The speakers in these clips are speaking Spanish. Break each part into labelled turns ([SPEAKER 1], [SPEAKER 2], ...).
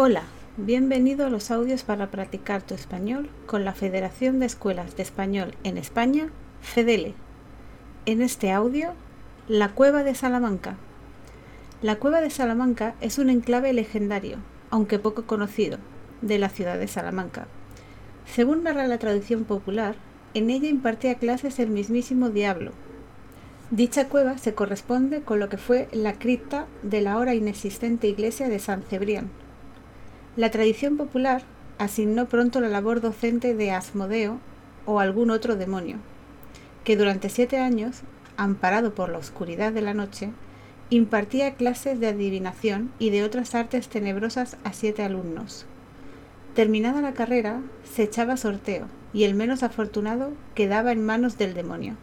[SPEAKER 1] Hola, bienvenido a los audios para practicar tu español con la Federación de Escuelas de Español en España, FEDELE. En este audio, la Cueva de Salamanca. La Cueva de Salamanca es un enclave legendario, aunque poco conocido, de la ciudad de Salamanca. Según narra la tradición popular, en ella impartía clases el mismísimo diablo. Dicha cueva se corresponde con lo que fue la cripta de la ahora inexistente iglesia de San Cebrián, la tradición popular asignó pronto la labor docente de Asmodeo o algún otro demonio, que durante siete años, amparado por la oscuridad de la noche, impartía clases de adivinación y de otras artes tenebrosas a siete alumnos. Terminada la carrera, se echaba sorteo y el menos afortunado quedaba en manos del demonio.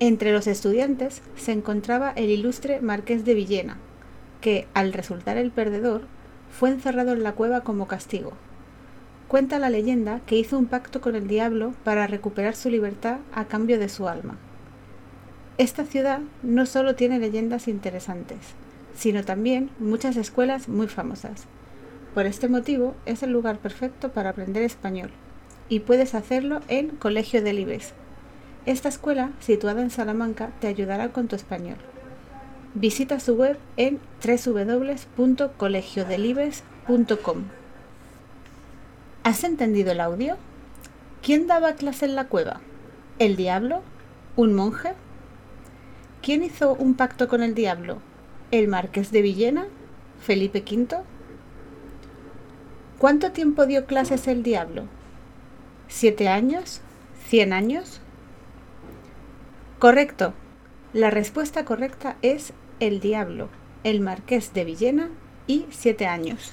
[SPEAKER 1] Entre los estudiantes se encontraba el ilustre marqués de Villena, que, al resultar el perdedor, fue encerrado en la cueva como castigo. Cuenta la leyenda que hizo un pacto con el diablo para recuperar su libertad a cambio de su alma. Esta ciudad no solo tiene leyendas interesantes, sino también muchas escuelas muy famosas. Por este motivo es el lugar perfecto para aprender español y puedes hacerlo en Colegio de Libes. Esta escuela, situada en Salamanca, te ayudará con tu español. Visita su web en www.colegiodelibes.com. ¿Has entendido el audio? ¿Quién daba clase en la cueva? ¿El diablo? ¿Un monje? ¿Quién hizo un pacto con el diablo? ¿El marqués de Villena? ¿Felipe V? ¿Cuánto tiempo dio clases el diablo? ¿Siete años? ¿Cien años? Correcto. La respuesta correcta es el Diablo, El Marqués de Villena y Siete años.